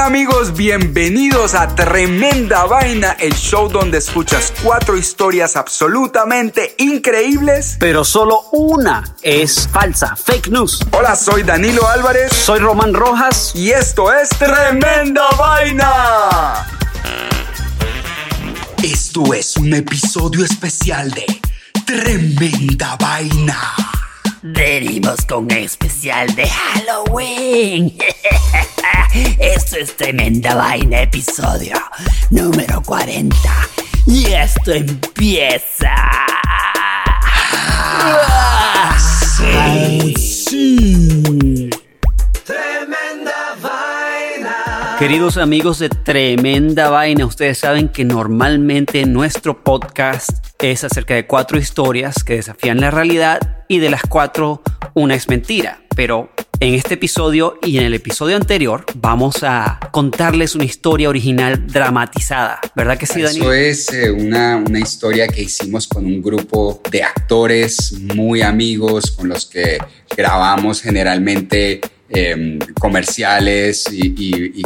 Hola amigos, bienvenidos a Tremenda Vaina, el show donde escuchas cuatro historias absolutamente increíbles. pero solo una es falsa, fake news. Hola, soy Danilo Álvarez Soy Román Rojas. y esto es Tremenda Vaina. Esto es un episodio especial de Tremenda Vaina. Venimos con un especial de Halloween. Esto es tremenda vaina, episodio número 40. Y esto empieza. Queridos amigos de Tremenda Vaina, ustedes saben que normalmente nuestro podcast es acerca de cuatro historias que desafían la realidad y de las cuatro una es mentira. Pero en este episodio y en el episodio anterior vamos a contarles una historia original dramatizada. ¿Verdad que sí, Dani? Eso es eh, una, una historia que hicimos con un grupo de actores muy amigos con los que grabamos generalmente eh, comerciales y,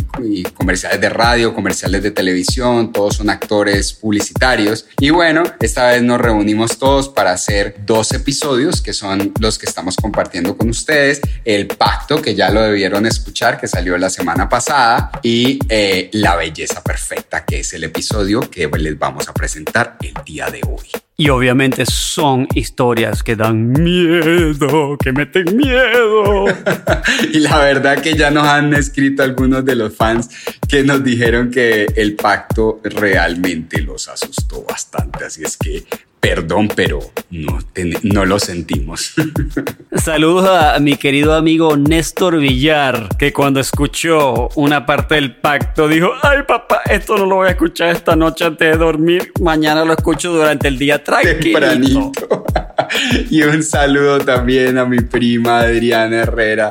comerciales de radio, comerciales de televisión, todos son actores publicitarios. Y bueno, esta vez nos reunimos todos para hacer dos episodios que son los que estamos compartiendo con ustedes. El pacto, que ya lo debieron escuchar, que salió la semana pasada, y eh, La belleza perfecta, que es el episodio que les vamos a presentar el día de hoy. Y obviamente son historias que dan miedo, que meten miedo. Y la verdad que ya nos han escrito algunos de los fans que nos dijeron que el pacto realmente los asustó bastante. Así es que, perdón, pero no, lo sentimos. Saludos a mi querido amigo Néstor Villar, que cuando escuchó una parte del pacto dijo, ay papá, esto no lo voy a escuchar esta noche antes de dormir, mañana lo escucho durante el día tranquilo. Tempranito. y un saludo también a mi prima Adriana Herrera,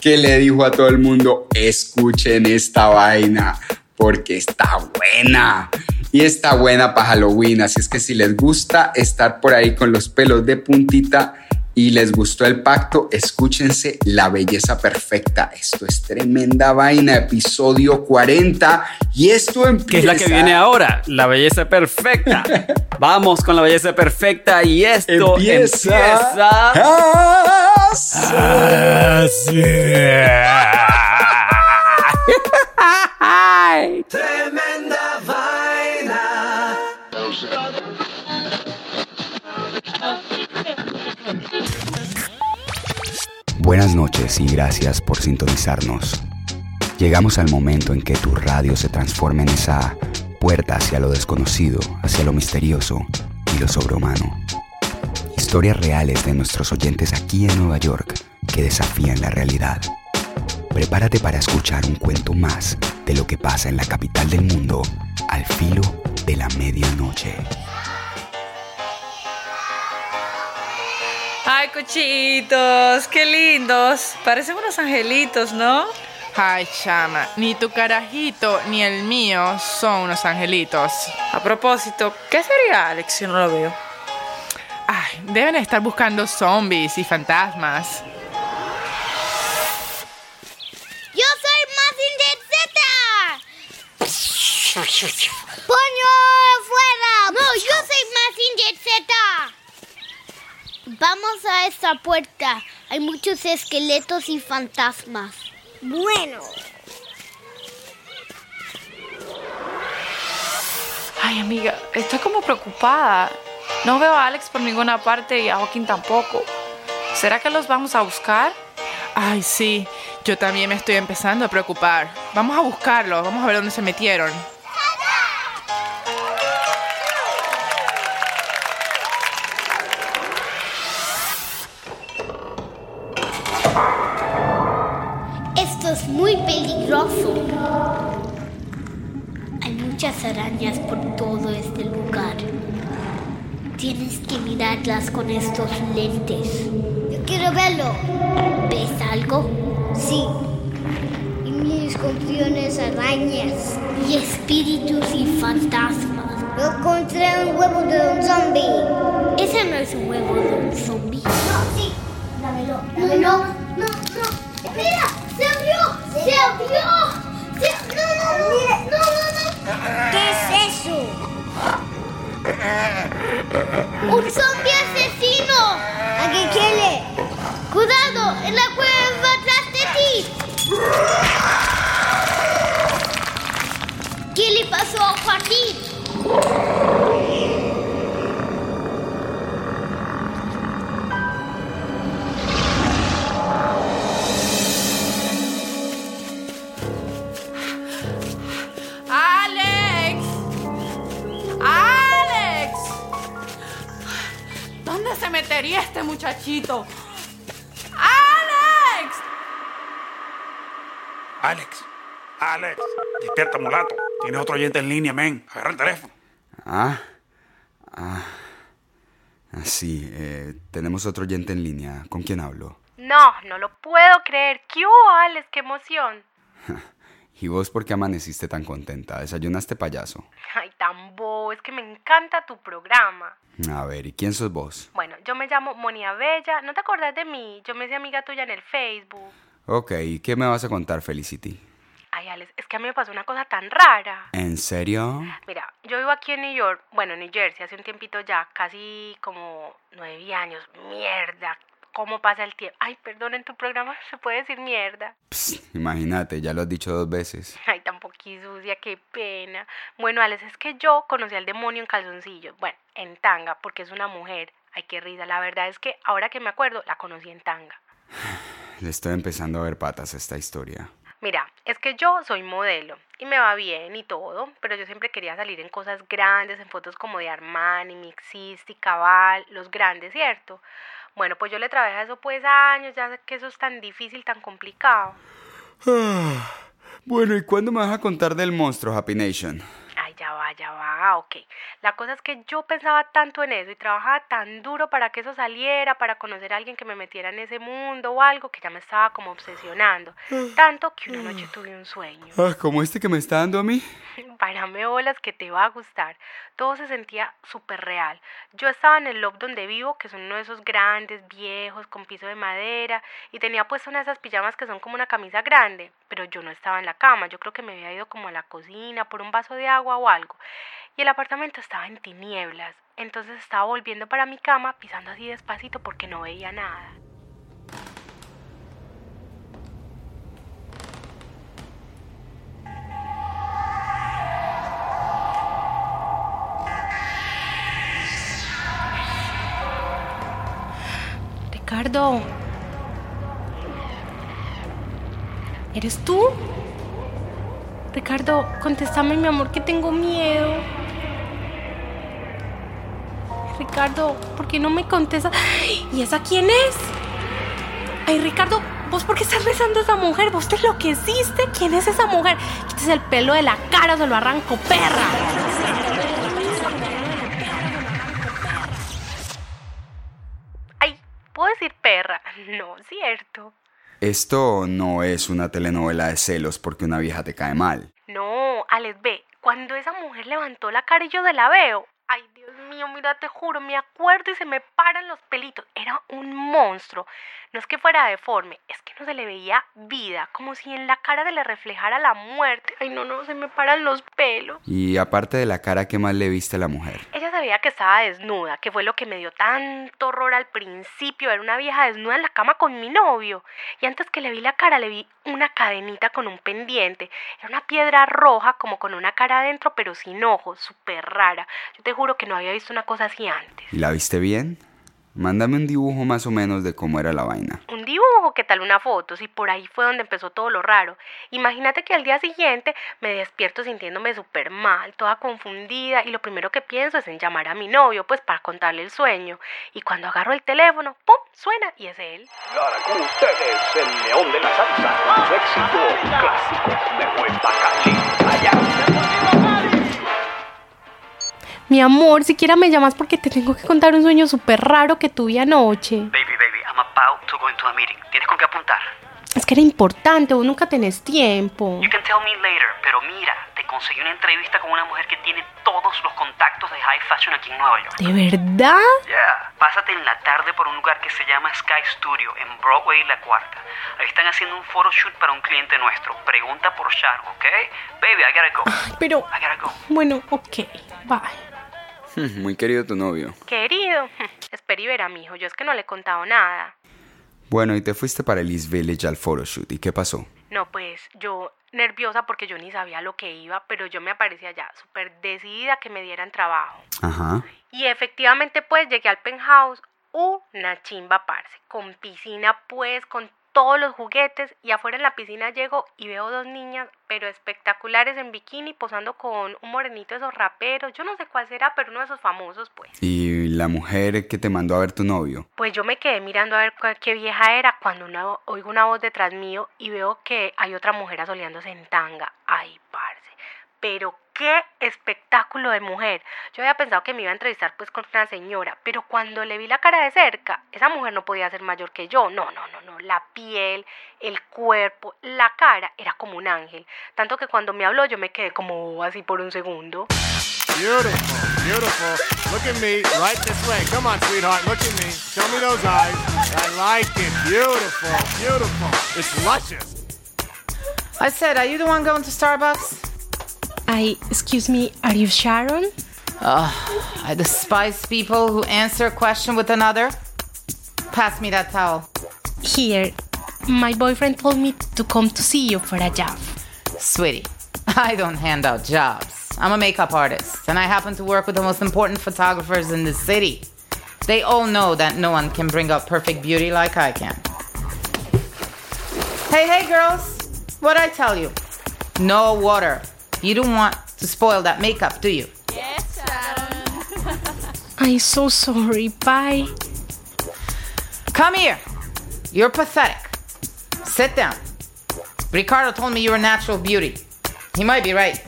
que le dijo a todo el mundo, escuchen esta vaina, porque está buena. Y está buena para Halloween, así es que si les gusta estar por ahí con los pelos de puntita y les gustó el pacto, escúchense La Belleza Perfecta. Esto es tremenda vaina, episodio 40. Y esto empieza... Que es la que viene ahora, la belleza perfecta. Vamos con la belleza perfecta y esto Empieza. empieza. Ah, Buenas noches y gracias por sintonizarnos. Llegamos al momento en que tu radio se transforma en esa puerta hacia lo desconocido, hacia lo misterioso y lo sobrehumano. Historias reales de nuestros oyentes aquí en Nueva York que desafían la realidad. Prepárate para escuchar un cuento más de lo que pasa en la capital del mundo al filo de la medianoche. Ay, cochitos, qué lindos. Parecen unos angelitos, ¿no? Ay, chama, ni tu carajito ni el mío son unos angelitos. A propósito, ¿qué sería Alex si no lo veo? Ay, deben estar buscando zombies y fantasmas. ¡Yo soy Mazinger Z! ¡Poño fuera! No, yo soy Mazinger Z. Vamos a esta puerta. Hay muchos esqueletos y fantasmas. Bueno. Ay, amiga, estoy como preocupada. No veo a Alex por ninguna parte y a Joaquín tampoco. ¿Será que los vamos a buscar? Ay, sí, yo también me estoy empezando a preocupar. Vamos a buscarlos, vamos a ver dónde se metieron. Peligroso. Hay muchas arañas por todo este lugar. Tienes que mirarlas con estos lentes. Yo quiero verlo. ¿Ves algo? Sí. Y mis escorpiones, arañas. Y espíritus y fantasmas. Yo encontré un huevo de un zombie. Ese no es un huevo de un zombie. No, sí. Dámelo. Dámelo. No, no. ¡Mira! ¡Se abrió! Despierta, mulato. Tienes otro oyente en línea, men. Agarra el teléfono. Ah, ah, ah, sí, eh, tenemos otro oyente en línea. ¿Con quién hablo? No, no lo puedo creer. ¿Qué hubo, Alex? ¡Qué emoción! ¿Y vos por qué amaneciste tan contenta? ¿Desayunaste payaso? Ay, tan bobo, es que me encanta tu programa. A ver, ¿y quién sos vos? Bueno, yo me llamo Monia Bella. ¿No te acordás de mí? Yo me hice amiga tuya en el Facebook. Ok, ¿y qué me vas a contar, Felicity? Ay, Alex, es que a mí me pasó una cosa tan rara. ¿En serio? Mira, yo vivo aquí en New York, bueno, en New Jersey, hace un tiempito ya, casi como nueve años. Mierda, ¿cómo pasa el tiempo? Ay, perdón, en tu programa se puede decir mierda. Psst, imagínate, ya lo has dicho dos veces. Ay, tan sucia, qué pena. Bueno, Alex, es que yo conocí al demonio en calzoncillos. Bueno, en tanga, porque es una mujer. Ay, qué risa. La verdad es que ahora que me acuerdo, la conocí en tanga. Le estoy empezando a ver patas a esta historia. Mira, es que yo soy modelo y me va bien y todo, pero yo siempre quería salir en cosas grandes, en fotos como de Armani, Mixisti, Cabal, los grandes, ¿cierto? Bueno, pues yo le trabajé a eso pues años, ya sé que eso es tan difícil, tan complicado. Bueno, ¿y cuándo me vas a contar del monstruo, Happy Nation? Ay, ya va, ya va, ok. La cosa es que yo pensaba tanto en eso y trabajaba tan duro para que eso saliera, para conocer a alguien que me metiera en ese mundo o algo, que ya me estaba como obsesionando. Tanto que una noche tuve un sueño. Ah, ¿como este que me está dando a mí? Párame bolas que te va a gustar. Todo se sentía súper real. Yo estaba en el loft donde vivo, que son uno de esos grandes, viejos, con piso de madera, y tenía puesto una de esas pijamas que son como una camisa grande, pero yo no estaba en la cama, yo creo que me había ido como a la cocina por un vaso de agua o algo. Y el apartamento estaba en tinieblas, entonces estaba volviendo para mi cama pisando así despacito porque no veía nada. Ricardo, ¿Eres tú? Ricardo, contéstame, mi amor, que tengo miedo. Ricardo, ¿por qué no me contestas? ¿Y esa quién es? Ay, Ricardo, ¿vos por qué estás rezando a esa mujer? ¿Vos te enloqueciste? ¿Quién es esa mujer? Quítese el pelo de la cara, se lo arranco, perra. Ay, ¿puedo decir perra? No, cierto. Esto no es una telenovela de celos porque una vieja te cae mal. No, Alex, ve, cuando esa mujer levantó la cara y yo de la veo. Ay, Dios mío, mira, te juro, me acuerdo y se me paran los pelitos. Era un monstruo. No es que fuera deforme, es que no se le veía vida, como si en la cara se le reflejara la muerte. Ay, no, no, se me paran los pelos. Y aparte de la cara, ¿qué más le viste a la mujer? Ella sabía que estaba desnuda, que fue lo que me dio tanto horror al principio, era una vieja desnuda en la cama con mi novio. Y antes que le vi la cara, le vi una cadenita con un pendiente. Era una piedra roja, como con una cara adentro, pero sin ojos, súper rara. Yo te juro que no había visto una cosa así antes. ¿Y la viste bien? Mándame un dibujo más o menos de cómo era la vaina. Un dibujo, ¿qué tal una foto? Si por ahí fue donde empezó todo lo raro. Imagínate que al día siguiente me despierto sintiéndome súper mal, toda confundida, y lo primero que pienso es en llamar a mi novio, pues para contarle el sueño. Y cuando agarro el teléfono, ¡pum! suena y es él. Con ustedes, el león de la salsa, su éxito clásico de Bacalí. Mi amor, siquiera me llamas porque te tengo que contar un sueño súper raro que tuve anoche. Baby, baby, I'm about to go into a meeting. ¿Tienes con qué apuntar? Es que era importante, vos nunca tenés tiempo. You can tell me later, pero mira, te conseguí una entrevista con una mujer que tiene todos los contactos de high fashion aquí en Nueva York. ¿De verdad? Yeah. Pásate en la tarde por un lugar que se llama Sky Studio en Broadway y La Cuarta. Ahí están haciendo un photoshoot para un cliente nuestro. Pregunta por Sharon, ¿ok? Baby, I gotta go. Pero, I gotta go. bueno, ok, bye. Muy querido tu novio. Querido, espera y verá, mijo, yo es que no le he contado nada. Bueno, y te fuiste para el East Village al photoshoot. ¿Y qué pasó? No, pues yo nerviosa porque yo ni sabía lo que iba, pero yo me aparecía ya súper decidida que me dieran trabajo. Ajá. Y efectivamente pues llegué al penthouse, una chimba parce, con piscina pues, con todos los juguetes y afuera en la piscina llego y veo dos niñas, pero espectaculares en bikini posando con un morenito de esos raperos, yo no sé cuál será, pero uno de esos famosos pues. ¿Y la mujer que te mandó a ver tu novio? Pues yo me quedé mirando a ver cuál- qué vieja era cuando una- oigo una voz detrás mío y veo que hay otra mujer asoleándose en tanga. Ay, parce. Pero qué espectáculo de mujer. Yo había pensado que me iba a entrevistar pues con una señora, pero cuando le vi la cara de cerca, esa mujer no podía ser mayor que yo. No, no, no, no. La piel, el cuerpo, la cara era como un ángel. Tanto que cuando me habló yo me quedé como así por un segundo. Beautiful, beautiful. Look at me, right this way. Come on, sweetheart, look at me. Show me those eyes. I like it. Beautiful, beautiful. It's luscious. I said, are you the one going to Starbucks? I, excuse me, are you Sharon? Oh, I despise people who answer a question with another. Pass me that towel. Here, my boyfriend told me to come to see you for a job. Sweetie, I don't hand out jobs. I'm a makeup artist, and I happen to work with the most important photographers in the city. They all know that no one can bring out perfect beauty like I can. Hey, hey, girls. What'd I tell you? No water. You don't want to spoil that makeup, do you? Yes. I'm so sorry. Bye. Come here. You're pathetic. Sit down. Ricardo told me you're a natural beauty. He might be right.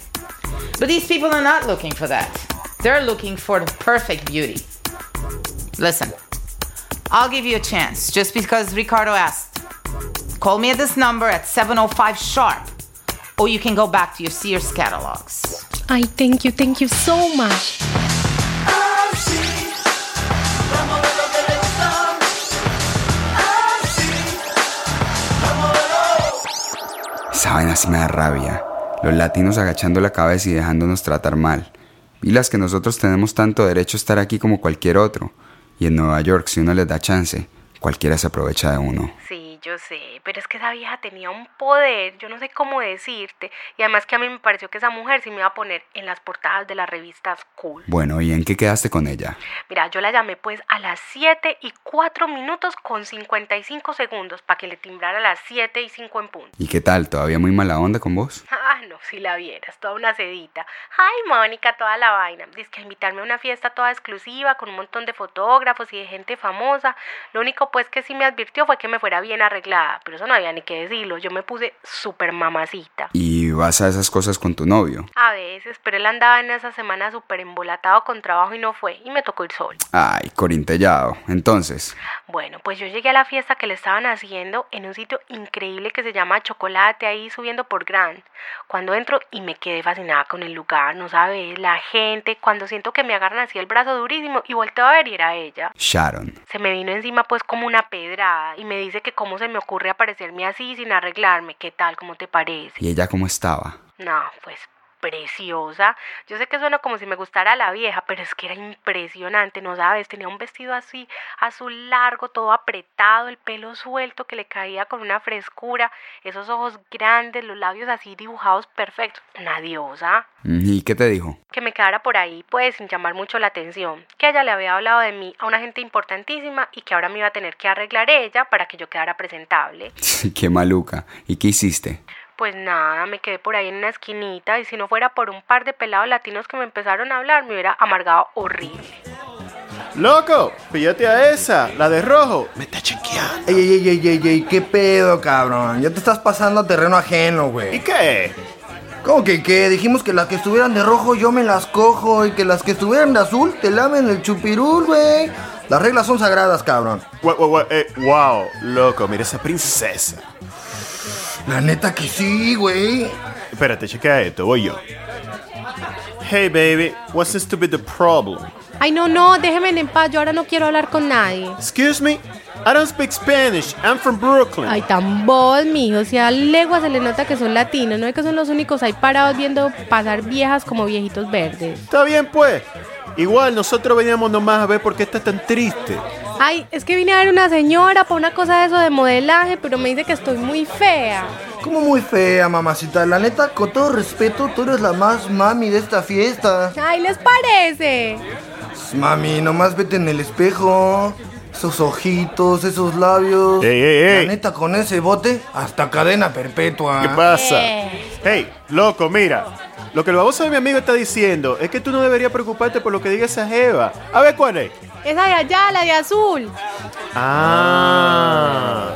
But these people are not looking for that. They're looking for the perfect beauty. Listen, I'll give you a chance just because Ricardo asked. Call me at this number at 705 sharp, or you can go back to your Sears catalogs. I thank you, thank you so much. Esa vaina sí me da rabia. Los latinos agachando la cabeza y dejándonos tratar mal. Y las que nosotros tenemos tanto derecho a estar aquí como cualquier otro. Y en Nueva York, si uno les da chance, cualquiera se aprovecha de uno. Sí, yo sé, pero es que esa vieja tenía un poder, yo no sé cómo decirte, y además que a mí me pareció que esa mujer sí me iba a poner en las portadas de las revistas cool. Bueno, ¿y en qué quedaste con ella? Mira, yo la llamé pues a las 7 y 4 minutos con 55 segundos para que le timbrara a las 7 y 5 en punto. ¿Y qué tal? ¿Todavía muy mala onda con vos? Ah, no, si la vieras, toda una sedita. Ay, Mónica, toda la vaina. Dice que invitarme a una fiesta toda exclusiva con un montón de fotógrafos y de gente famosa. Lo único pues que sí me advirtió fue que me fuera bien arreglada, pero eso no había ni que decirlo. Yo me puse súper mamacita. ¿Y vas a esas cosas con tu novio? A veces, pero él andaba en esa semana súper embolatado con trabajo y no fue, y me tocó ir solo. Ay, corintellado. Entonces, Bueno, pues yo llegué a la fiesta que le estaban haciendo en un sitio increíble que se llama Chocolate, ahí subiendo por Grand. Cuando entro y me quedé fascinada con el lugar, no sabes, la gente, cuando siento que me agarran así el brazo durísimo y volteo a ver y era ella. Sharon. Se me vino encima pues como una pedrada y me dice que cómo se me ocurre aparecerme así sin arreglarme, ¿qué tal? ¿Cómo te parece? ¿Y ella cómo No, pues preciosa. Yo sé que suena como si me gustara la vieja, pero es que era impresionante, ¿no sabes? Tenía un vestido así, azul largo, todo apretado, el pelo suelto que le caía con una frescura, esos ojos grandes, los labios así dibujados perfectos. Una diosa. ¿Y qué te dijo? Que me quedara por ahí, pues, sin llamar mucho la atención. Que ella le había hablado de mí a una gente importantísima y que ahora me iba a tener que arreglar ella para que yo quedara presentable. qué maluca. ¿Y qué hiciste? Pues nada, me quedé por ahí en una esquinita y si no fuera por un par de pelados latinos que me empezaron a hablar, me hubiera amargado horrible. Loco, píllate a esa, la de rojo. Me está chequeando. Ey, ey, ey, ey, ey, qué pedo, cabrón. Ya te estás pasando a terreno ajeno, güey. ¿Y qué? ¿Cómo que qué? Dijimos que las que estuvieran de rojo yo me las cojo y que las que estuvieran de azul te lamen el chupirul, güey. Las reglas son sagradas, cabrón. Wow, wow, wow, eh, wow, loco, mira esa princesa. La neta que sí, güey. Espérate, chequea esto, voy yo. Hey baby, what seems to be the problem? Ay, no, no, déjeme en paz, yo ahora no quiero hablar con nadie. Excuse me? I don't speak Spanish. I'm from Brooklyn. Ay, tan vos, mijo, si a legua se le nota que son latinos, no es que son los únicos ahí parados viendo pasar viejas como viejitos verdes. Está bien, pues. Igual, nosotros veníamos nomás a ver por qué está tan triste. Ay, es que vine a ver una señora para una cosa de eso de modelaje, pero me dice que estoy muy fea. Como muy fea, mamacita. La neta, con todo respeto, tú eres la más mami de esta fiesta. Ay, ¿les parece? Mami, nomás vete en el espejo. Esos ojitos, esos labios. Ey, ey, ey. La neta, con ese bote, hasta cadena perpetua. ¿Qué pasa? Hey, loco, mira. Lo que el baboso de mi amigo está diciendo es que tú no deberías preocuparte por lo que diga esa jeva. A ver cuál es. Esa de allá, la de azul. Ah,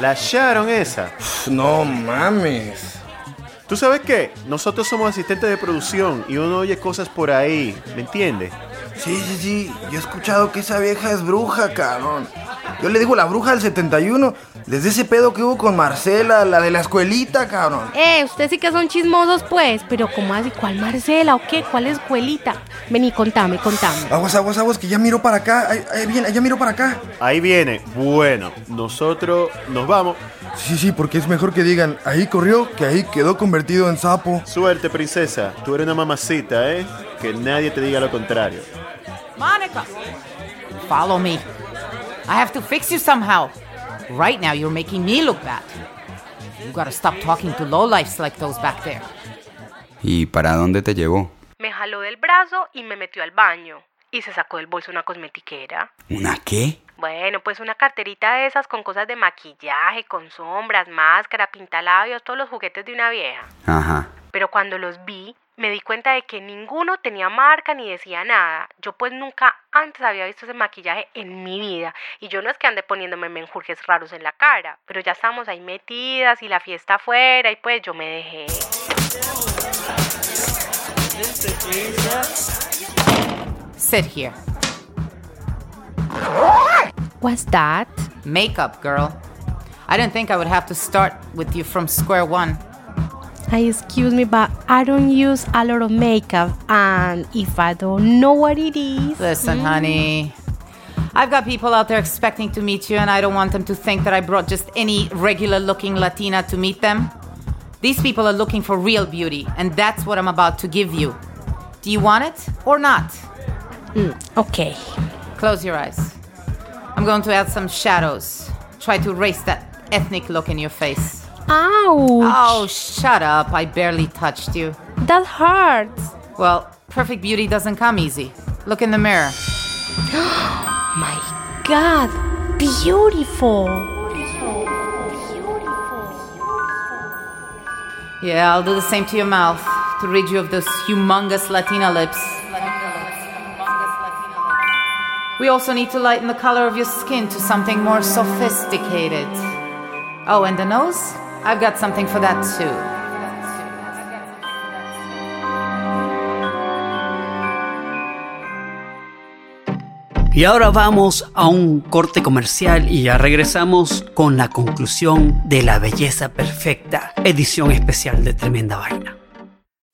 la Sharon esa. No mames. ¿Tú sabes qué? Nosotros somos asistentes de producción y uno oye cosas por ahí, ¿me entiendes? Sí, sí, sí. Yo he escuchado que esa vieja es bruja, cabrón. Yo le digo la bruja del 71, desde ese pedo que hubo con Marcela, la de la escuelita, cabrón. Eh, ustedes sí que son chismosos, pues. Pero, ¿cómo así? ¿Cuál Marcela o qué? ¿Cuál escuelita? Vení, contame, contame. Aguas, aguas, aguas, que ya miro para acá. Ahí, ahí viene, ya miro para acá. Ahí viene. Bueno, nosotros nos vamos. Sí, sí, porque es mejor que digan, ahí corrió, que ahí quedó convertido en sapo. Suerte, princesa. Tú eres una mamacita, ¿eh? Que nadie te diga lo contrario. Monica! Follow me. I have to fix you somehow. Right now, you're making me look bad. You gotta stop talking to lowlifes like those back there. ¿Y para dónde te llevó? Me jaló del brazo y me metió al baño. Y se sacó del bolso una cosmetiquera. ¿Una qué? Bueno, pues una carterita de esas con cosas de maquillaje, con sombras, máscara, pintalabios, todos los juguetes de una vieja. Ajá. Pero cuando los vi, me di cuenta de que ninguno tenía marca ni decía nada. Yo pues nunca antes había visto ese maquillaje en mi vida. Y yo no es que ande poniéndome menjurjes raros en la cara, pero ya estamos ahí metidas y la fiesta afuera y pues yo me dejé. Sit here. What's that? Makeup, girl. I didn't think I would have to start with you from square one. Excuse me, but I don't use a lot of makeup, and if I don't know what it is. Listen, mm. honey. I've got people out there expecting to meet you, and I don't want them to think that I brought just any regular looking Latina to meet them. These people are looking for real beauty, and that's what I'm about to give you. Do you want it or not? Mm, okay. Close your eyes. I'm going to add some shadows. Try to erase that ethnic look in your face. Ouch. Oh, shut up. I barely touched you. That hurts. Well, perfect beauty doesn't come easy. Look in the mirror. My God. Beautiful. Yeah, I'll do the same to your mouth to rid you of those humongous Latina lips. We also need to lighten the color of your skin to something more sophisticated. Oh, and the nose? I've got something for that too. Y ahora vamos a un corte comercial y ya regresamos con la conclusión de La Belleza Perfecta, edición especial de Tremenda Vaina.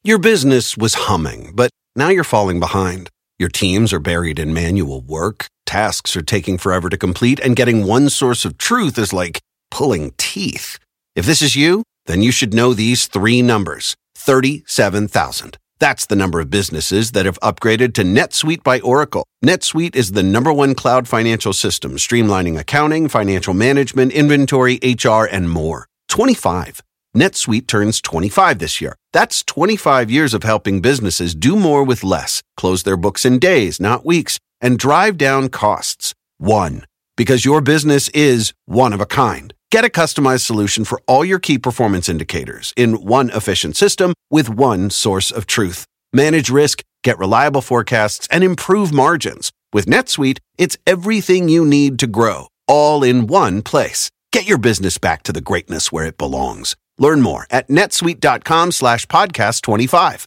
Your business was humming, but now you're falling behind. Your teams are buried in manual work, tasks are taking forever to complete, and getting one source of truth is like pulling teeth. If this is you, then you should know these three numbers 37,000. That's the number of businesses that have upgraded to NetSuite by Oracle. NetSuite is the number one cloud financial system, streamlining accounting, financial management, inventory, HR, and more. 25. NetSuite turns 25 this year. That's 25 years of helping businesses do more with less, close their books in days, not weeks, and drive down costs. One. Because your business is one of a kind. Get a customized solution for all your key performance indicators in one efficient system with one source of truth. Manage risk, get reliable forecasts, and improve margins. With NetSuite, it's everything you need to grow, all in one place. Get your business back to the greatness where it belongs. Learn more at netsuite.com slash podcast 25.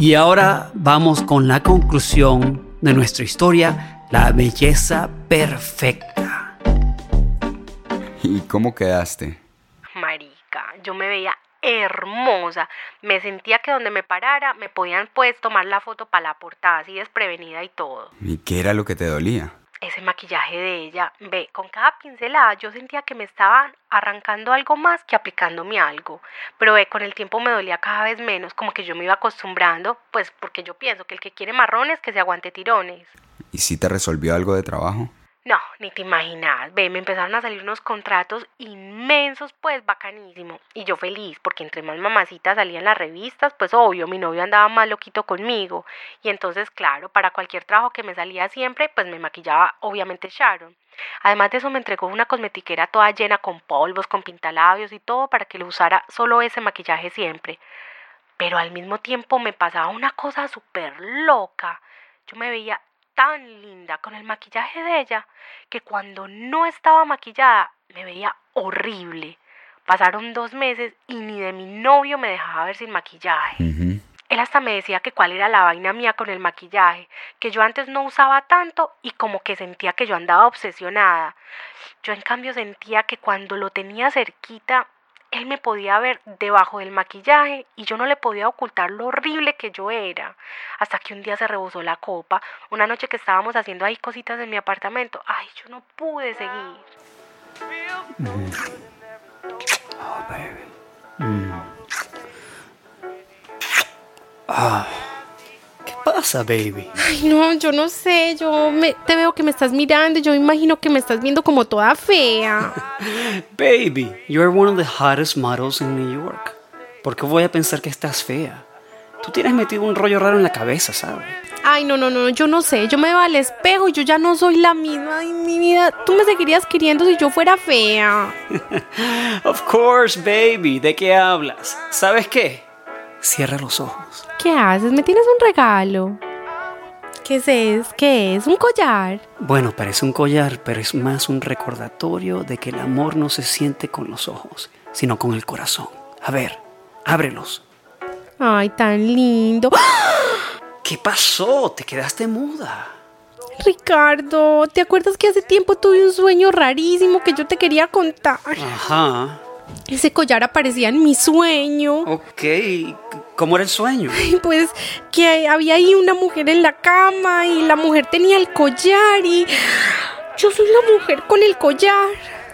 Y ahora vamos con la conclusión de nuestra historia, la belleza perfecta. ¿Y cómo quedaste? Marica, yo me veía hermosa. Me sentía que donde me parara me podían pues tomar la foto para la portada, así desprevenida y todo. ¿Y qué era lo que te dolía? Ese maquillaje de ella, ve, con cada pincelada yo sentía que me estaban arrancando algo más que aplicándome algo. Pero ve, con el tiempo me dolía cada vez menos, como que yo me iba acostumbrando, pues porque yo pienso que el que quiere marrones que se aguante tirones. ¿Y si te resolvió algo de trabajo? No, ni te imaginas. Ve, me empezaron a salir unos contratos inmensos, pues bacanísimo. Y yo feliz, porque entre más mamacitas salían las revistas, pues obvio, mi novio andaba más loquito conmigo. Y entonces, claro, para cualquier trabajo que me salía siempre, pues me maquillaba obviamente Sharon. Además de eso, me entregó una cosmetiquera toda llena con polvos, con pintalabios y todo para que lo usara solo ese maquillaje siempre. Pero al mismo tiempo me pasaba una cosa súper loca. Yo me veía tan linda con el maquillaje de ella que cuando no estaba maquillada me veía horrible. Pasaron dos meses y ni de mi novio me dejaba ver sin maquillaje. Él hasta me decía que cuál era la vaina mía con el maquillaje, que yo antes no usaba tanto y como que sentía que yo andaba obsesionada. Yo en cambio sentía que cuando lo tenía cerquita él me podía ver debajo del maquillaje y yo no le podía ocultar lo horrible que yo era. Hasta que un día se rebosó la copa, una noche que estábamos haciendo ahí cositas en mi apartamento. Ay, yo no pude seguir. Oh, baby. Mm. Ah. ¿Qué pasa, baby? Ay, no, yo no sé. Yo me, te veo que me estás mirando y yo imagino que me estás viendo como toda fea. Baby, you're one of the hottest models in New York. ¿Por qué voy a pensar que estás fea? Tú tienes metido un rollo raro en la cabeza, ¿sabes? Ay, no, no, no, yo no sé. Yo me veo al espejo y yo ya no soy la misma. Ay, mi vida, tú me seguirías queriendo si yo fuera fea. of course, baby. ¿De qué hablas? ¿Sabes qué? Cierra los ojos. ¿Qué haces? ¿Me tienes un regalo? ¿Qué es eso? ¿Qué es? ¿Un collar? Bueno, parece un collar, pero es más un recordatorio de que el amor no se siente con los ojos, sino con el corazón. A ver, ábrelos. Ay, tan lindo. ¿Qué pasó? Te quedaste muda. Ricardo, ¿te acuerdas que hace tiempo tuve un sueño rarísimo que yo te quería contar? Ajá. Ese collar aparecía en mi sueño. Ok. ¿Cómo era el sueño? Pues que había ahí una mujer en la cama y la mujer tenía el collar y yo soy la mujer con el collar.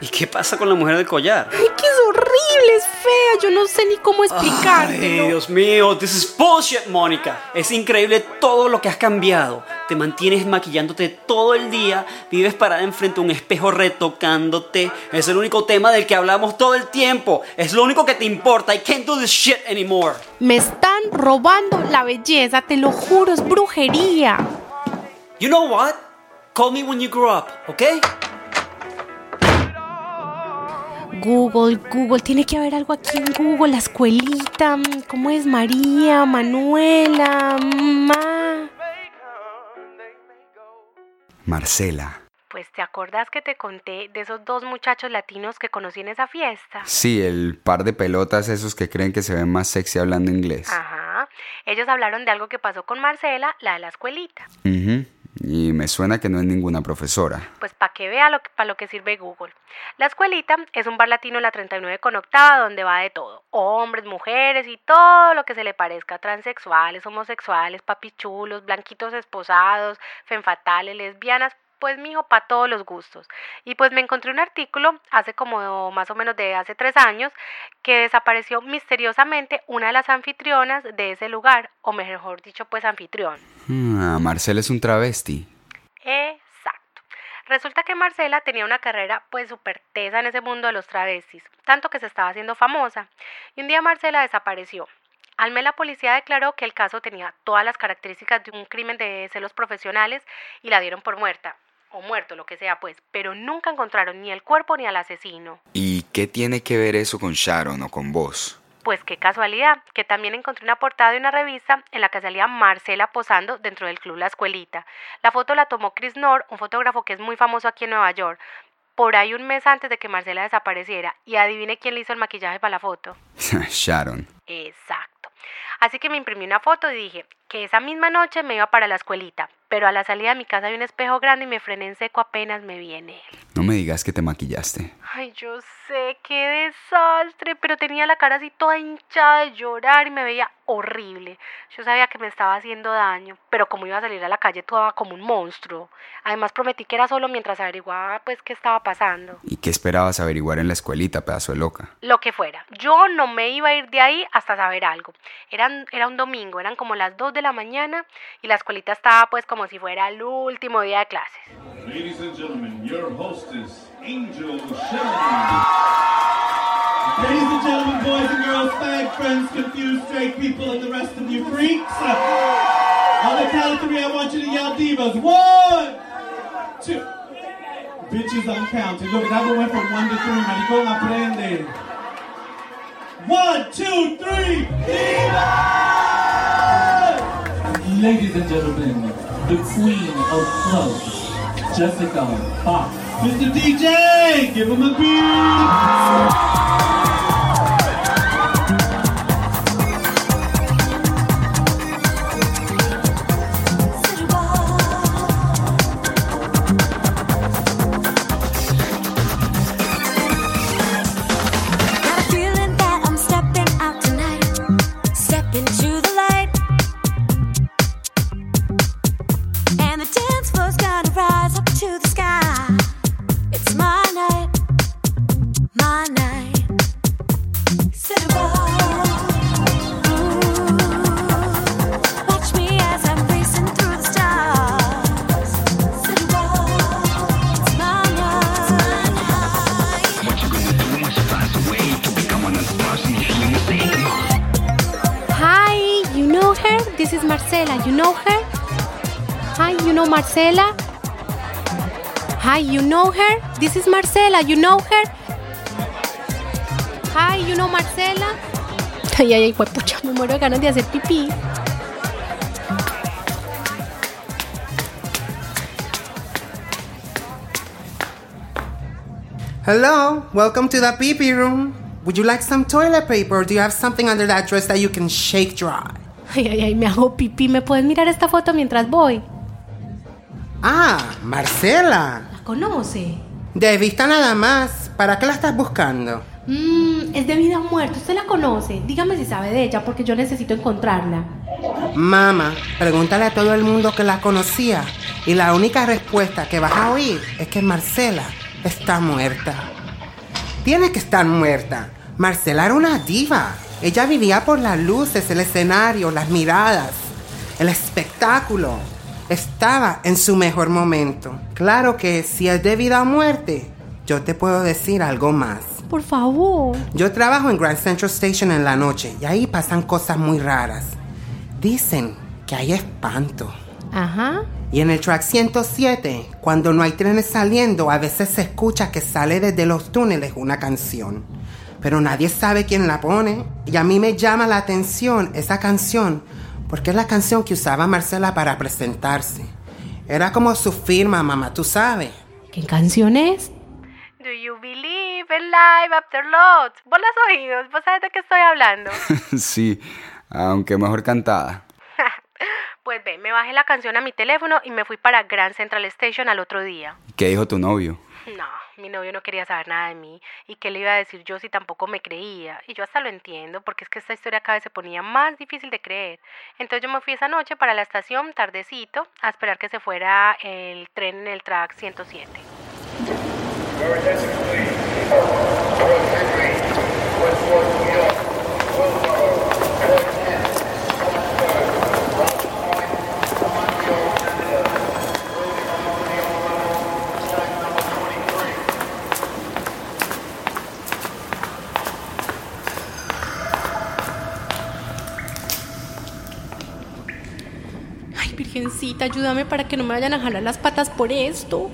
¿Y qué pasa con la mujer del collar? Ay, que es horrible, es fea, yo no sé ni cómo explicarte. Ay, Dios mío, this is bullshit, Mónica. Es increíble todo lo que has cambiado. Te mantienes maquillándote todo el día, vives parada enfrente a un espejo retocándote. Es el único tema del que hablamos todo el tiempo. Es lo único que te importa. I can't do this shit anymore. Me están robando la belleza, te lo juro, es brujería. You know what? Call me when you grow up, ¿ok? Google, Google, tiene que haber algo aquí en Google, la escuelita, ¿cómo es María, Manuela, Ma? Marcela. Pues te acordás que te conté de esos dos muchachos latinos que conocí en esa fiesta. Sí, el par de pelotas esos que creen que se ven más sexy hablando inglés. Ajá. Ellos hablaron de algo que pasó con Marcela, la de la escuelita. Ujú. Y me suena que no es ninguna profesora. Pues para que vea lo que, para lo que sirve Google. La escuelita es un bar latino la 39 con octava donde va de todo. Hombres, mujeres y todo lo que se le parezca. Transexuales, homosexuales, papichulos, blanquitos esposados, fenfatales, lesbianas. Pues mijo, para todos los gustos. Y pues me encontré un artículo hace como más o menos de hace tres años que desapareció misteriosamente una de las anfitrionas de ese lugar, o mejor dicho, pues anfitrión. Ah, Marcela es un travesti. Exacto. Resulta que Marcela tenía una carrera pues súper tesa en ese mundo de los travestis, tanto que se estaba haciendo famosa. Y un día Marcela desapareció. Al mes la policía declaró que el caso tenía todas las características de un crimen de celos profesionales y la dieron por muerta. O muerto, lo que sea, pues. Pero nunca encontraron ni el cuerpo ni al asesino. ¿Y qué tiene que ver eso con Sharon o con vos? Pues qué casualidad, que también encontré una portada de una revista en la que salía Marcela posando dentro del club La Escuelita. La foto la tomó Chris Nord, un fotógrafo que es muy famoso aquí en Nueva York, por ahí un mes antes de que Marcela desapareciera. Y adivine quién le hizo el maquillaje para la foto. Sharon. Exacto. Así que me imprimí una foto y dije que esa misma noche me iba para la escuelita, pero a la salida de mi casa hay un espejo grande y me frené en seco apenas me vi en él. No me digas que te maquillaste. Ay, yo sé, qué desastre, pero tenía la cara así toda hinchada de llorar y me veía horrible. Yo sabía que me estaba haciendo daño, pero como iba a salir a la calle toda como un monstruo. Además prometí que era solo mientras averiguaba pues qué estaba pasando. ¿Y qué esperabas averiguar en la escuelita, pedazo de loca? Lo que fuera. Yo no me iba a ir de ahí hasta saber algo. Eran, era un domingo, eran como las 2 de la mañana y la escuelita estaba pues como si fuera el último día de clases. Ladies and gentlemen, your hostess, Angel Shelby. Ladies and gentlemen, boys and girls, fag friends, confused straight people, and the rest of you freaks. On the count of three, I want you to yell divas. One, two. Bitches, I'm counting. Look, that one went from one to three. Maricón, aprende. One, two, three. Divas! Ladies and gentlemen, the queen of clubs, Jessica Fox. Mr. DJ, give him a beat. Marcela. You know her? Hi, you know Marcela? Hi, you know her? This is Marcela. You know her? Hi, you know Marcela? Ay, ay, ay, pucha, me muero de ganas de hacer pipí. Hello, welcome to the pee pee room. Would you like some toilet paper or do you have something under that dress that you can shake dry? Ay, ay, ay, me hago pipí. ¿Me puedes mirar esta foto mientras voy? Ah, Marcela. ¿La conoce? De vista nada más. ¿Para qué la estás buscando? Mmm, es de vida o muerte. ¿Usted la conoce? Dígame si sabe de ella porque yo necesito encontrarla. Mamá, pregúntale a todo el mundo que la conocía. Y la única respuesta que vas a oír es que Marcela está muerta. Tiene que estar muerta. Marcela era una diva. Ella vivía por las luces, el escenario, las miradas, el espectáculo. Estaba en su mejor momento. Claro que si es de vida o muerte, yo te puedo decir algo más. Por favor. Yo trabajo en Grand Central Station en la noche y ahí pasan cosas muy raras. Dicen que hay espanto. Ajá. Y en el track 107, cuando no hay trenes saliendo, a veces se escucha que sale desde los túneles una canción. Pero nadie sabe quién la pone. Y a mí me llama la atención esa canción, porque es la canción que usaba Marcela para presentarse. Era como su firma, mamá, tú sabes. ¿Qué canción es? Do you believe in life after lots? Vos las has oído, vos sabes de qué estoy hablando. sí, aunque mejor cantada. Pues ve, me bajé la canción a mi teléfono y me fui para Grand Central Station al otro día. ¿Qué dijo tu novio? No, mi novio no quería saber nada de mí. ¿Y qué le iba a decir yo si tampoco me creía? Y yo hasta lo entiendo, porque es que esta historia cada vez se ponía más difícil de creer. Entonces yo me fui esa noche para la estación, tardecito, a esperar que se fuera el tren en el track 107. Ayúdame para que no me vayan a jalar las patas por esto.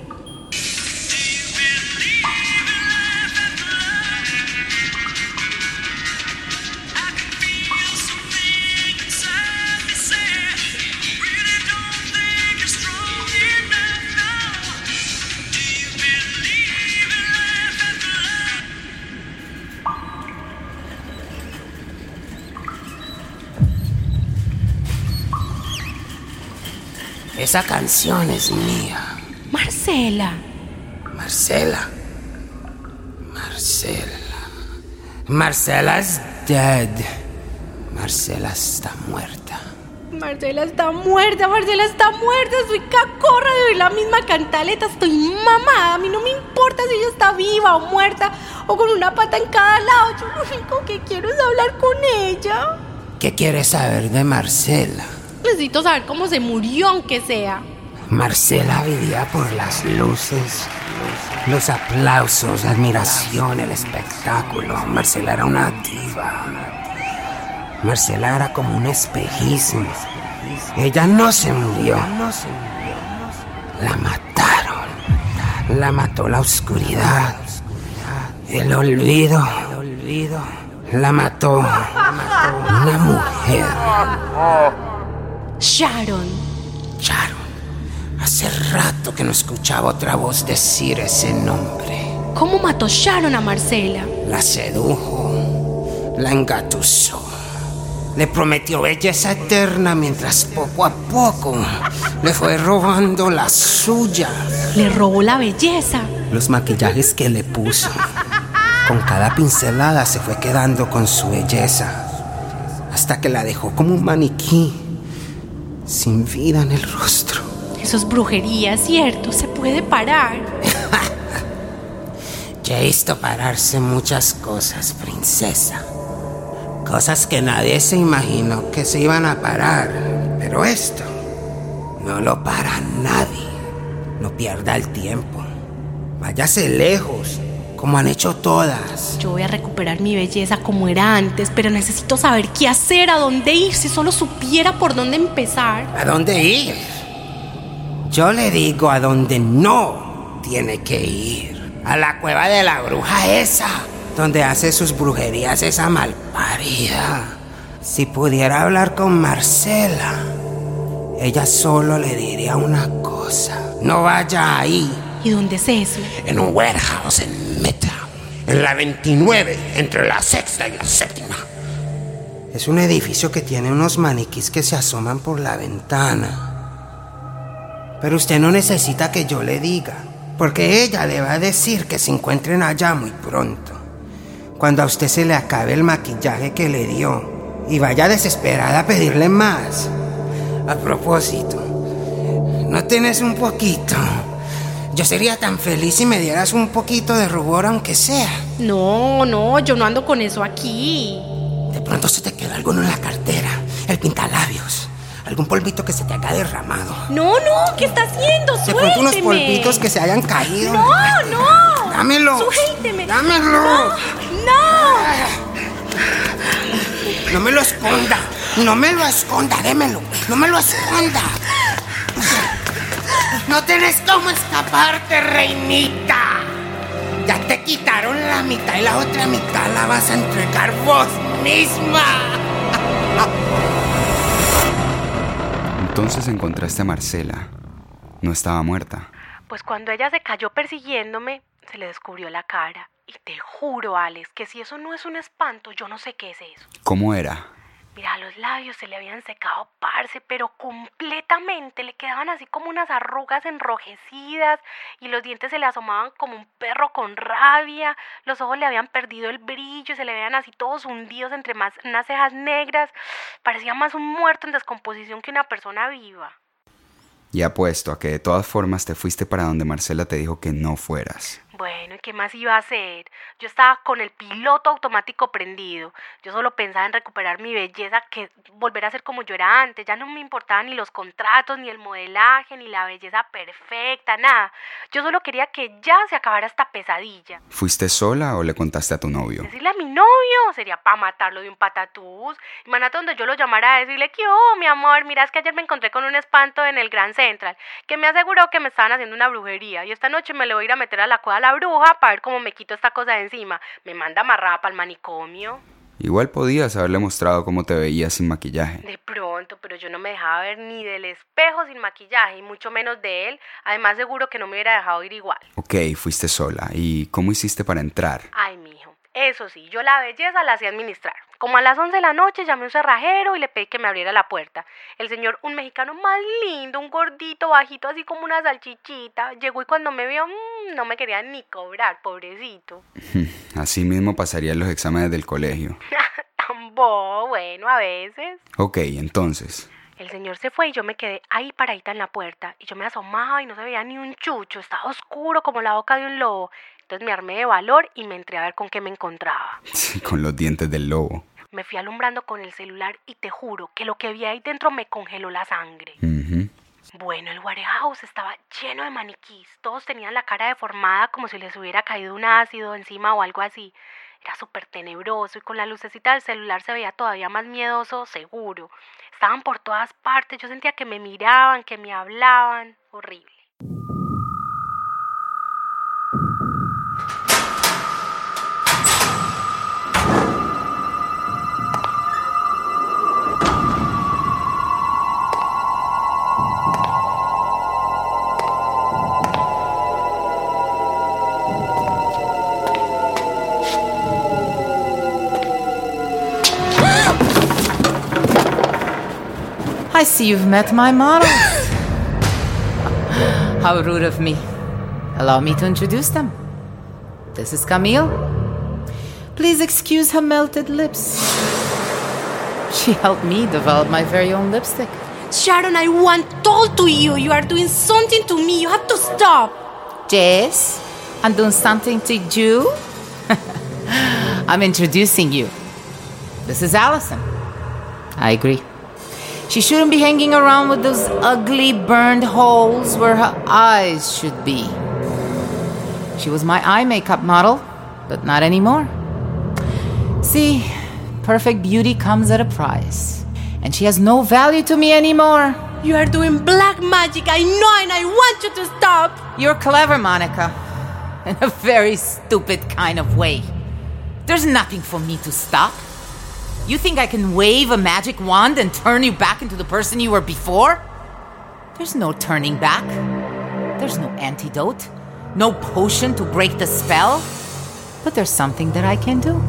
Esa canción es mía. Marcela. Marcela. Marcela. Marcela es dead. Marcela está muerta. Marcela está muerta, Marcela está muerta, soy cacorra de oír la misma cantaleta, estoy mamada, a mí no me importa si ella está viva o muerta o con una pata en cada lado, yo lo único que quiero es hablar con ella. ¿Qué quieres saber de Marcela? Necesito saber cómo se murió, aunque sea. Marcela vivía por las luces, los aplausos, la admiración, el espectáculo. Marcela era una diva. Marcela era como un espejismo. Ella no se murió. La mataron. La mató la oscuridad. El olvido. La mató. Una mujer. Sharon. Sharon. Hace rato que no escuchaba otra voz decir ese nombre. ¿Cómo mató Sharon a Marcela? La sedujo. La engatusó. Le prometió belleza eterna mientras poco a poco le fue robando la suya. Le robó la belleza. Los maquillajes que le puso. Con cada pincelada se fue quedando con su belleza. Hasta que la dejó como un maniquí. Sin vida en el rostro. Eso es brujería, ¿cierto? Se puede parar. Ya he visto pararse muchas cosas, princesa. Cosas que nadie se imaginó que se iban a parar. Pero esto no lo para nadie. No pierda el tiempo. Váyase lejos, como han hecho todas. Yo voy a recuperar mi belleza como era antes, pero necesito saber qué hacer, a dónde ir, si solo supiera por dónde empezar. ¿A dónde ir? Yo le digo a dónde no tiene que ir. A la cueva de la bruja esa, donde hace sus brujerías esa malparida. Si pudiera hablar con Marcela, ella solo le diría una cosa. No vaya ahí. ¿Y dónde es eso? En un warehouse en Meta. En la 29, entre la sexta y la séptima. Es un edificio que tiene unos maniquís que se asoman por la ventana. Pero usted no necesita que yo le diga, porque ella le va a decir que se encuentren allá muy pronto. Cuando a usted se le acabe el maquillaje que le dio y vaya desesperada a pedirle más. A propósito, ¿no tienes un poquito? Yo sería tan feliz si me dieras un poquito de rubor aunque sea. No, no, yo no ando con eso aquí. De pronto se te queda alguno en la cartera, el pintalabios, algún polvito que se te haya derramado. No, no, ¿qué está haciendo? De pronto unos polvitos que se hayan caído. No, no. Dámelo. Suélteme. Dámelo. No, no. No me lo esconda. No me lo esconda, démelo. No me lo esconda. No tienes cómo escaparte, reinita. Ya te quitaron la mitad y la otra mitad la vas a entregar vos misma. Entonces encontraste a Marcela. No estaba muerta. Pues cuando ella se cayó persiguiéndome, se le descubrió la cara. Y te juro, Alex, que si eso no es un espanto, yo no sé qué es eso. ¿Cómo era? Mira, los labios se le habían secado, parce, pero completamente. Le quedaban así como unas arrugas enrojecidas y los dientes se le asomaban como un perro con rabia. Los ojos le habían perdido el brillo, se le veían así todos hundidos entre más unas cejas negras. Parecía más un muerto en descomposición que una persona viva. Y apuesto a que de todas formas te fuiste para donde Marcela te dijo que no fueras. Bueno, ¿y qué más iba a hacer? Yo estaba con el piloto automático prendido. Yo solo pensaba en recuperar mi belleza, que volver a ser como yo era antes. Ya no me importaban ni los contratos, ni el modelaje, ni la belleza perfecta, nada. Yo solo quería que ya se acabara esta pesadilla. ¿Fuiste sola o le contaste a tu novio? Decirle a mi novio sería para matarlo de un patatús. Imagínate donde yo lo llamara a decirle que, oh, mi amor, mira, es que ayer me encontré con un espanto en el Grand Central, que me aseguró que me estaban haciendo una brujería y esta noche me le voy a ir a meter a la cueva a la bruja para ver cómo me quito esta cosa de encima. Me manda amarrada para el manicomio. Igual podías haberle mostrado cómo te veías sin maquillaje. De pronto, pero yo no me dejaba ver ni del espejo sin maquillaje y mucho menos de él. Además, seguro que no me hubiera dejado ir igual. Ok, fuiste sola. ¿Y cómo hiciste para entrar? Ay, mijo. Eso sí, yo la belleza la hacía administrar. Como a las 11 de la noche llamé a un cerrajero y le pedí que me abriera la puerta. El señor, un mexicano más lindo, un gordito, bajito, así como una salchichita, llegó y cuando me vio, mmm, no me quería ni cobrar, pobrecito. Así mismo pasarían los exámenes del colegio. Tan bobo, bueno, a veces. Ok, entonces. El señor se fue y yo me quedé ahí paradita en la puerta. Y yo me asomaba y no se veía ni un chucho. Estaba oscuro como la boca de un lobo. Entonces me armé de valor y me entré a ver con qué me encontraba. Con los dientes del lobo. Me fui alumbrando con el celular y te juro que lo que vi ahí dentro me congeló la sangre. Bueno, el warehouse estaba lleno de maniquís. Todos tenían la cara deformada como si les hubiera caído un ácido encima o algo así. Era súper tenebroso y con la lucecita del celular se veía todavía más miedoso, seguro. Estaban por todas partes. Yo sentía que me miraban, que me hablaban. Horrible. I see you've met my models. How rude of me. Allow me to introduce them. This is Camille. Please excuse her melted lips. She helped me develop my very own lipstick. Sharon, I want told to you. You are doing something to me. You have to stop. Yes, I'm doing something to you. I'm introducing you. This is Allison. I agree. She shouldn't be hanging around with those ugly burned holes where her eyes should be. She was my eye makeup model, but not anymore. See, perfect beauty comes at a price, and she has no value to me anymore. You are doing black magic. I know, and I want you to stop. You're clever, Monica, in a very stupid kind of way. There's nothing for me to stop. You think I can wave a magic wand and turn you back into the person you were before? There's no turning back. There's no antidote, no potion to break the spell. But there's something that I can do.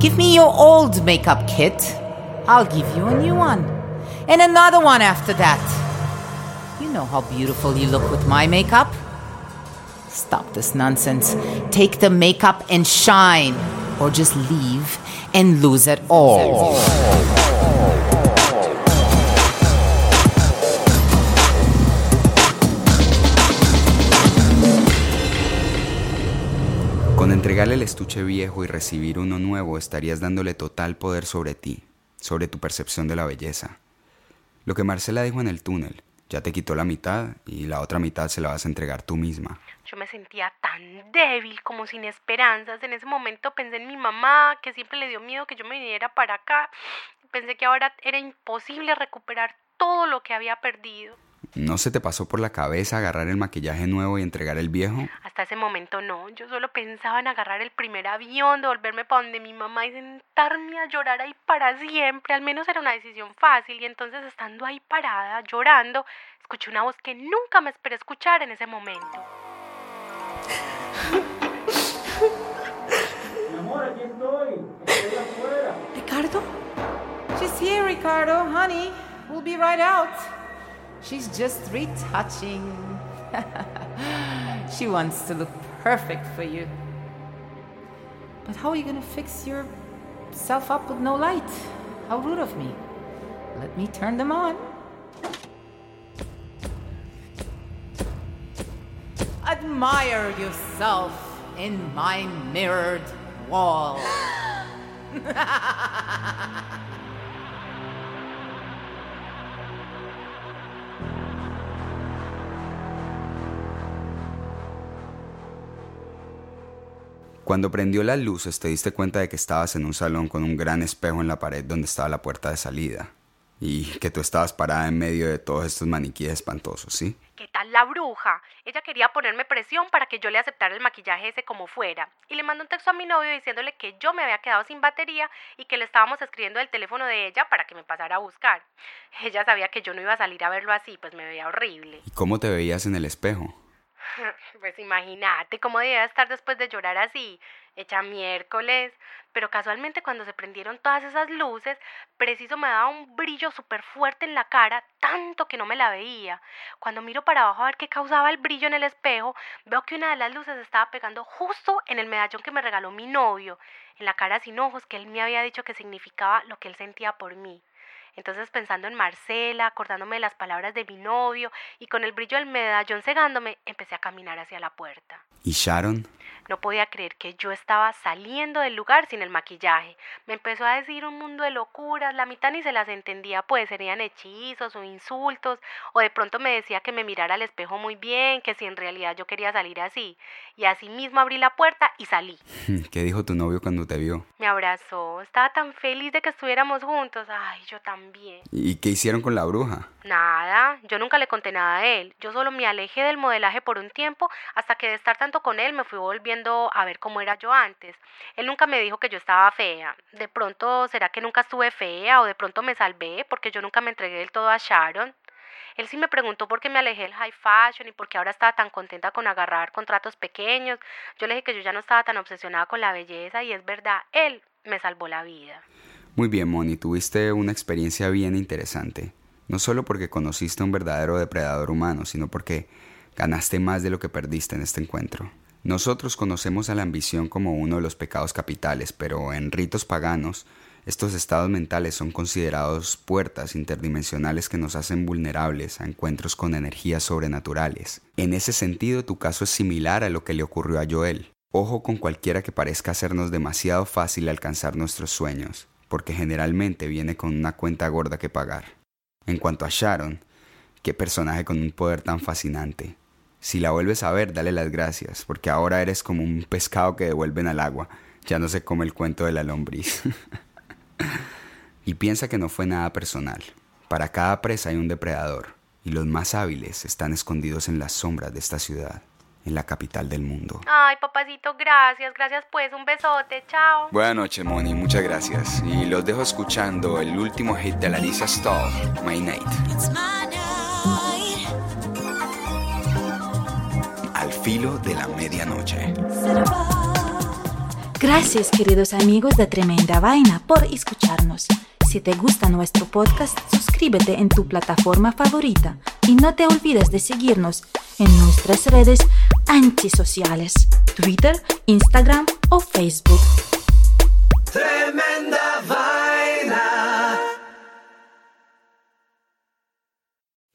Give me your old makeup kit. I'll give you a new one. And another one after that. You know how beautiful you look with my makeup. Stop this nonsense. Take the makeup and shine, or just leave and lose it all. Con entregarle el estuche viejo y recibir uno nuevo estarías dándole total poder sobre ti, sobre tu percepción de la belleza. Lo que Marcela dijo en el túnel, ya te quitó la mitad y la otra mitad se la vas a entregar tú misma. Yo me sentía tan débil, como sin esperanzas. En ese momento pensé en mi mamá, que siempre le dio miedo que yo me viniera para acá. Pensé que ahora era imposible recuperar todo lo que había perdido. ¿No se te pasó por la cabeza agarrar el maquillaje nuevo y entregar el viejo? Hasta ese momento no. Yo solo pensaba en agarrar el primer avión, devolverme para donde mi mamá y sentarme a llorar ahí para siempre. Al menos era una decisión fácil. Y entonces, estando ahí parada, llorando, escuché una voz que nunca me esperé escuchar en ese momento. Mi amor, aquí estoy. Estoy afuera. Ricardo? She's here, Ricardo. Honey, we'll be right out. She's just retouching. she wants to look perfect for you. But how are you gonna fix yourself up with no light? How rude of me. Let me turn them on. Admire yourself in my mirrored wall. Cuando prendió las luces te diste cuenta de que estabas en un salón con un gran espejo en la pared donde estaba la puerta de salida. Y que tú estabas parada en medio de todos estos maniquíes espantosos, ¿sí? ¿Qué tal la bruja? Ella quería ponerme presión para que yo le aceptara el maquillaje ese como fuera. Y le mandó un texto a mi novio diciéndole que yo me había quedado sin batería y que le estábamos escribiendo del teléfono de ella para que me pasara a buscar. Ella sabía que yo no iba a salir a verlo así, pues me veía horrible. ¿Y cómo te veías en el espejo? Pues imagínate cómo debía estar después de llorar así, hecha miércoles. Pero casualmente cuando se prendieron todas esas luces, preciso me daba un brillo súper fuerte en la cara, tanto que no me la veía. Cuando miro para abajo a ver qué causaba el brillo en el espejo, veo que una de las luces estaba pegando justo en el medallón que me regaló mi novio, en la cara sin ojos que él me había dicho que significaba lo que él sentía por mí. Entonces pensando en Marcela, acordándome de las palabras de mi novio y con el brillo del medallón cegándome, empecé a caminar hacia la puerta. ¿Y Sharon? No podía creer que yo estaba saliendo del lugar sin el maquillaje. Me empezó a decir un mundo de locuras, la mitad ni se las entendía, pues serían hechizos o insultos, o de pronto me decía que me mirara al espejo muy bien, que si en realidad yo quería salir así. Y así mismo abrí la puerta y salí. ¿Qué dijo tu novio cuando te vio? Me abrazó, estaba tan feliz de que estuviéramos juntos. Ay, yo también. ¿Y qué hicieron con la bruja? Nada, yo nunca le conté nada a él. Yo solo me alejé del modelaje por un tiempo hasta que de estar tanto con él me fui volviendo a ver cómo era yo antes. Él nunca me dijo que yo estaba fea. De pronto, ¿será que nunca estuve fea o de pronto me salvé porque yo nunca me entregué del todo a Sharon? Él sí me preguntó por qué me alejé del high fashion y por qué ahora estaba tan contenta con agarrar contratos pequeños. Yo le dije que yo ya no estaba tan obsesionada con la belleza y es verdad, él me salvó la vida. Muy bien, Moni, tuviste una experiencia bien interesante. No solo porque conociste a un verdadero depredador humano, sino porque ganaste más de lo que perdiste en este encuentro. Nosotros conocemos a la ambición como uno de los pecados capitales, pero en ritos paganos, estos estados mentales son considerados puertas interdimensionales que nos hacen vulnerables a encuentros con energías sobrenaturales. En ese sentido, tu caso es similar a lo que le ocurrió a Joel. Ojo con cualquiera que parezca hacernos demasiado fácil alcanzar nuestros sueños, porque generalmente viene con una cuenta gorda que pagar. En cuanto a Sharon, qué personaje con un poder tan fascinante. Si la vuelves a ver, dale las gracias, porque ahora eres como un pescado que devuelven al agua. Ya no se come el cuento de la lombriz. y piensa que no fue nada personal. Para cada presa hay un depredador, y los más hábiles están escondidos en las sombras de esta ciudad, en la capital del mundo. Ay, papacito, gracias, gracias pues, un besote, chao. Buenas noches, Moni, muchas gracias. Y los dejo escuchando el último hit de Larissa Stahl, My Night. Al filo de la medianoche. Gracias queridos amigos de Tremenda Vaina por escucharnos. Si te gusta nuestro podcast, suscríbete en tu plataforma favorita Y no te olvides de seguirnos en nuestras redes antisociales, Twitter, Instagram o Facebook. Tremenda vaina.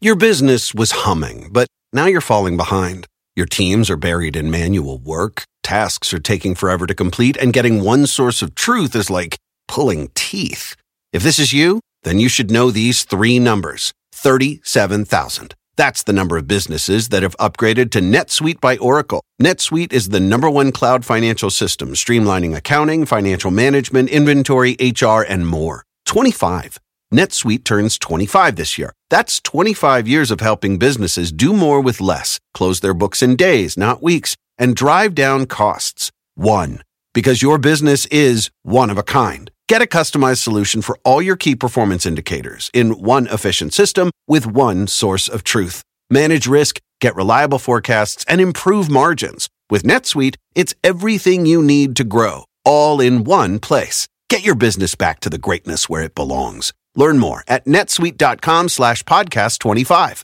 Your business was humming, but now you're falling behind. Your teams are buried in manual work, tasks are taking forever to complete, and getting one source of truth is like pulling teeth. If this is you, then you should know these three numbers 37,000. That's the number of businesses that have upgraded to NetSuite by Oracle. NetSuite is the number one cloud financial system, streamlining accounting, financial management, inventory, HR, and more. 25. NetSuite turns 25 this year. That's 25 years of helping businesses do more with less, close their books in days, not weeks, and drive down costs. One. Because your business is one of a kind. Get a customized solution for all your key performance indicators in one efficient system with one source of truth. Manage risk, get reliable forecasts, and improve margins. With NetSuite, it's everything you need to grow, all in one place. Get your business back to the greatness where it belongs. Learn more at netsuite.com slash podcast 25.